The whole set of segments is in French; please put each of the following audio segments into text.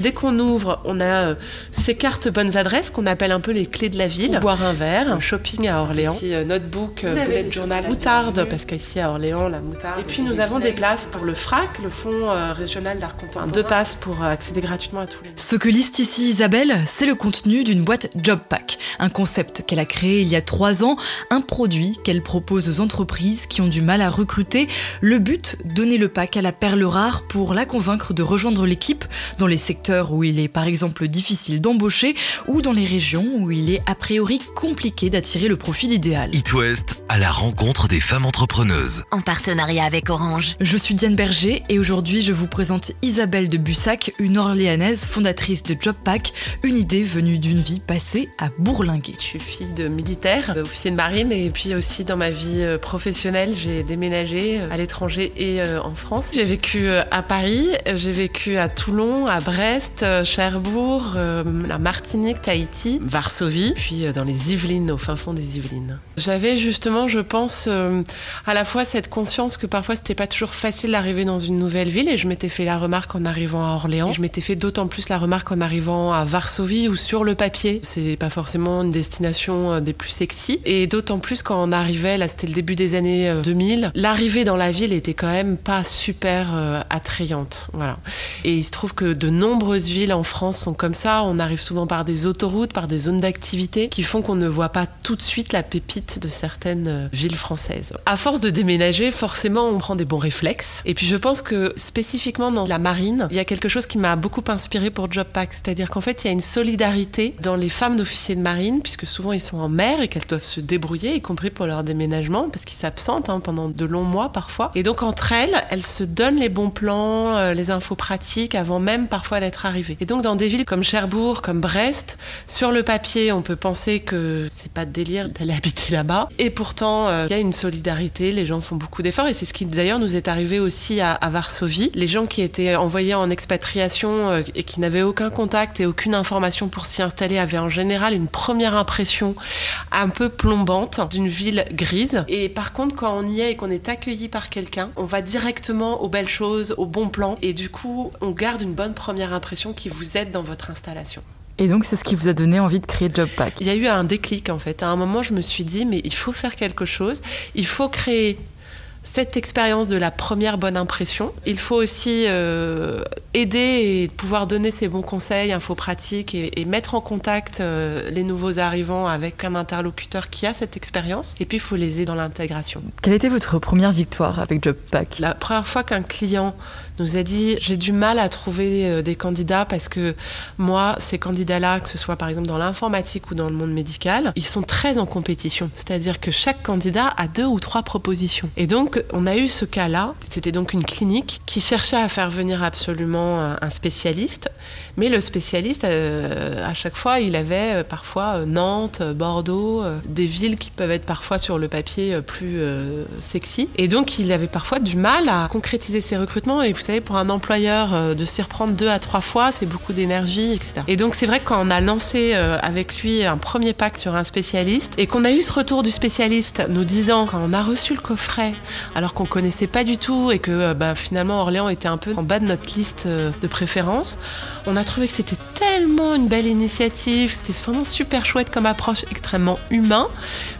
Dès qu'on ouvre, on a euh, ces cartes bonnes adresses qu'on appelle un peu les clés de la ville. Boire un verre, un shopping à Orléans, petit euh, notebook, euh, bullet journal, moutarde, parce qu'ici à Orléans, la moutarde. Et puis nous avons des places pour le FRAC, le Fonds régional d'art contemporain. Deux passes pour accéder gratuitement à tous les. Ce que liste ici Isabelle, c'est le contenu d'une boîte Job Pack, un concept qu'elle a créé il y a trois ans, un produit qu'elle propose aux entreprises qui ont du mal à recruter. Le but, donner le pack à la perle rare pour la convaincre de rejoindre l'équipe dans les secteurs où il est par exemple difficile d'embaucher ou dans les régions où il est a priori compliqué d'attirer le profil idéal. It West à la rencontre des femmes entrepreneuses. En partenariat avec Orange. Je suis Diane Berger et aujourd'hui je vous présente Isabelle de Bussac, une Orléanaise fondatrice de JobPack, une idée venue d'une vie passée à bourlinguer. Je suis fille de militaire, officier de marine et puis aussi dans ma vie euh, professionnelle j'ai déménagé euh, à l'étranger et euh, en France. J'ai vécu à Paris, j'ai vécu à Toulon, à Brest, euh, Cherbourg, euh, la Martinique, Tahiti, Varsovie, puis euh, dans les Yvelines, au fin fond des Yvelines. J'avais justement, je pense, à la fois cette conscience que parfois c'était pas toujours facile d'arriver dans une nouvelle ville et je m'étais fait la remarque en arrivant à Orléans. Je m'étais fait d'autant plus la remarque en arrivant à Varsovie où sur le papier, c'est pas forcément une destination des plus sexy et d'autant plus quand on arrivait, là c'était le début des années 2000, l'arrivée dans la ville était quand même pas super attrayante. Voilà. Et il se trouve que de nombreux villes en France sont comme ça. On arrive souvent par des autoroutes, par des zones d'activité qui font qu'on ne voit pas tout de suite la pépite de certaines euh, villes françaises. À force de déménager, forcément, on prend des bons réflexes. Et puis je pense que spécifiquement dans la marine, il y a quelque chose qui m'a beaucoup inspiré pour JobPack, c'est-à-dire qu'en fait, il y a une solidarité dans les femmes d'officiers de marine, puisque souvent ils sont en mer et qu'elles doivent se débrouiller, y compris pour leur déménagement, parce qu'ils s'absentent hein, pendant de longs mois parfois. Et donc entre elles, elles se donnent les bons plans, euh, les infos pratiques avant même parfois d'être arrivé. Et donc dans des villes comme Cherbourg, comme Brest, sur le papier, on peut penser que c'est pas de délire d'aller habiter là-bas. Et pourtant, euh, il y a une solidarité, les gens font beaucoup d'efforts. Et c'est ce qui d'ailleurs nous est arrivé aussi à, Varsovie. Les gens qui étaient envoyés en expatriation euh, et qui n'avaient aucun contact et aucune information pour s'y installer avaient en général une première impression un peu plombante d'une ville grise. Et par contre, quand on y est et qu'on est accueilli par quelqu'un, on va directement aux belles choses, aux bons plans. Et du coup, on garde une bonne première impression qui vous aide dans votre installation. Et donc, c'est ce qui vous a donné envie de créer JobPack Il y a eu un déclic, en fait. À un moment, je me suis dit, mais il faut faire quelque chose. Il faut créer cette expérience de la première bonne impression. Il faut aussi euh, aider et pouvoir donner ses bons conseils, infos pratiques et, mettre en contact euh, les nouveaux arrivants avec un interlocuteur qui a cette expérience. Et puis, il faut les aider dans l'intégration. Quelle était votre première victoire avec JobPack? La première fois qu'un client nous a dit j'ai du mal à trouver euh, des candidats parce que moi, ces candidats-là, que ce soit par exemple dans l'informatique ou dans le monde médical, ils sont très en compétition. C'est-à-dire que chaque candidat a deux ou trois propositions. Et donc, on a eu ce cas-là. C'était donc une clinique qui cherchait à faire venir absolument un spécialiste, mais le spécialiste, euh, à chaque fois, il avait euh, parfois Nantes, Bordeaux, des villes qui peuvent être parfois sur le papier plus sexy. Et donc, il avait parfois du mal à concrétiser ses recrutements. Et vous savez, pour un employeur, euh, de s'y reprendre deux à trois fois, c'est beaucoup d'énergie, etc. Et donc, c'est vrai que quand on a lancé euh, avec lui un premier pacte sur un spécialiste et qu'on a eu ce retour du spécialiste nous disant, quand on a reçu le coffret, alors qu'on connaissait pas du tout et que euh, bah, finalement Orléans était un peu en bas de notre liste de préférence, on a trouvé que c'était tellement une belle initiative, c'était vraiment super chouette comme approche, extrêmement humain.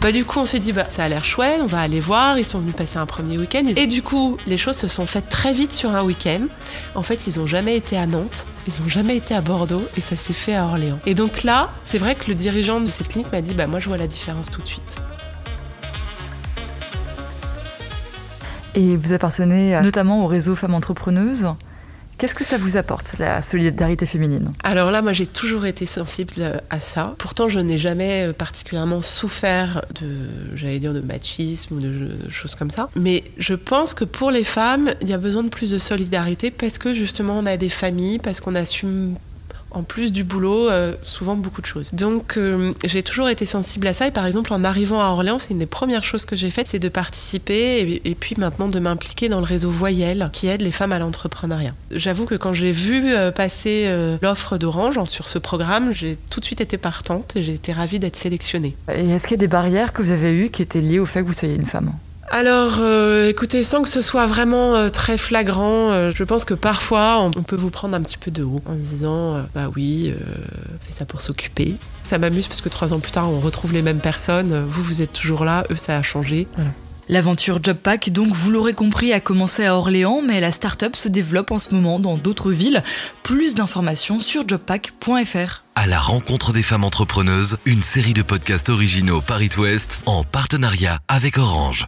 Bah, du coup, on s'est dit, bah, ça a l'air chouette, on va aller voir. Ils sont venus passer un premier week-end. Et du coup, les choses se sont faites très vite sur un week-end en fait, ils n'ont jamais été à Nantes, ils n'ont jamais été à Bordeaux et ça s'est fait à Orléans. Et donc là, c'est vrai que le dirigeant de cette clinique m'a dit bah moi je vois la différence tout de suite. Et vous appartenez notamment au réseau Femmes Entrepreneuses. Qu'est-ce que ça vous apporte, la solidarité féminine? Alors là, moi, j'ai toujours été sensible à ça. Pourtant, je n'ai jamais particulièrement souffert de, j'allais dire, de machisme ou de choses comme ça. Mais je pense que pour les femmes, il y a besoin de plus de solidarité parce que justement, on a des familles, parce qu'on assume en plus du boulot, euh, souvent beaucoup de choses. Donc euh, j'ai toujours été sensible à ça et par exemple en arrivant à Orléans, une des premières choses que j'ai faites, c'est de participer et, puis maintenant de m'impliquer dans le réseau Voyelle qui aide les femmes à l'entrepreneuriat. J'avoue que quand j'ai vu euh, passer l'offre d'Orange sur ce programme, j'ai tout de suite été partante et j'ai été ravie d'être sélectionnée. Et est-ce qu'il y a des barrières que vous avez eues qui étaient liées au fait que vous soyez une femme? Alors, euh, écoutez, sans que ce soit vraiment euh, très flagrant, euh, je pense que parfois on, on peut vous prendre un petit peu de haut en se disant euh, bah oui, euh, fais ça pour s'occuper. Ça m'amuse parce que trois ans plus tard, on retrouve les mêmes personnes. Vous, vous êtes toujours là, eux, ça a changé. Voilà. L'aventure JobPack, donc vous l'aurez compris, a commencé à Orléans, mais la start-up se développe en ce moment dans d'autres villes. Plus d'informations sur jobpack.fr. À la rencontre des femmes entrepreneuses, une série de podcasts originaux Paris Ouest en partenariat avec Orange.